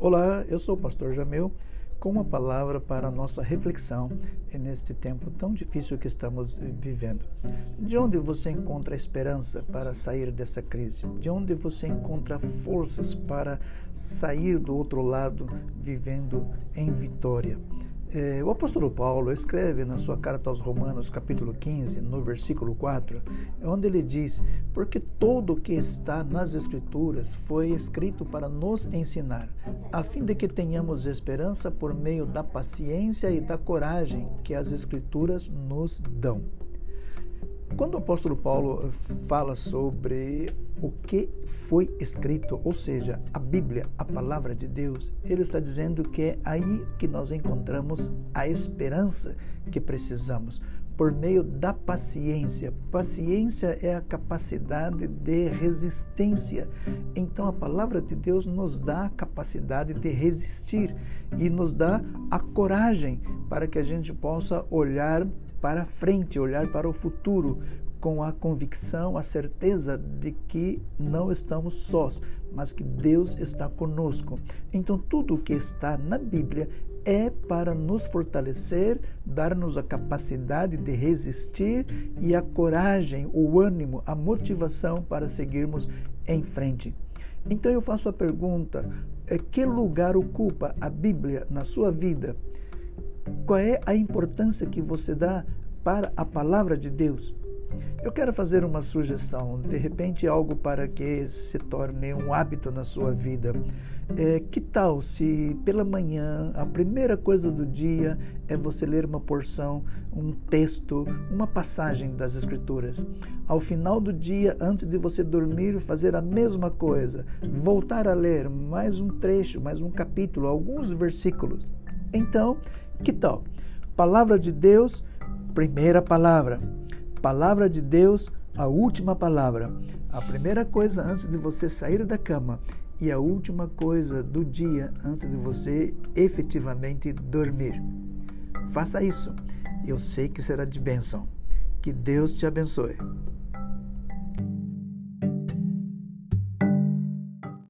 Olá, eu sou o pastor Jamil com uma palavra para a nossa reflexão neste tempo tão difícil que estamos vivendo. De onde você encontra esperança para sair dessa crise? De onde você encontra forças para sair do outro lado vivendo em vitória? É, o apóstolo Paulo escreve na sua carta aos Romanos, capítulo 15, no versículo 4, onde ele diz: Porque todo o que está nas Escrituras foi escrito para nos ensinar, a fim de que tenhamos esperança por meio da paciência e da coragem que as Escrituras nos dão. Quando o apóstolo Paulo fala sobre o que foi escrito, ou seja, a Bíblia, a palavra de Deus, ele está dizendo que é aí que nós encontramos a esperança que precisamos, por meio da paciência. Paciência é a capacidade de resistência. Então a palavra de Deus nos dá a capacidade de resistir e nos dá a coragem para que a gente possa olhar para frente, olhar para o futuro com a convicção, a certeza de que não estamos sós, mas que Deus está conosco. Então, tudo o que está na Bíblia é para nos fortalecer, dar-nos a capacidade de resistir e a coragem, o ânimo, a motivação para seguirmos em frente. Então eu faço a pergunta: é, que lugar ocupa a Bíblia na sua vida? Qual é a importância que você dá para a palavra de Deus? Eu quero fazer uma sugestão, de repente algo para que se torne um hábito na sua vida. É, que tal se pela manhã, a primeira coisa do dia é você ler uma porção, um texto, uma passagem das Escrituras? Ao final do dia, antes de você dormir, fazer a mesma coisa, voltar a ler mais um trecho, mais um capítulo, alguns versículos. Então, que tal? Palavra de Deus, primeira palavra. Palavra de Deus, a última palavra. A primeira coisa antes de você sair da cama e a última coisa do dia antes de você efetivamente dormir. Faça isso. Eu sei que será de bênção. Que Deus te abençoe.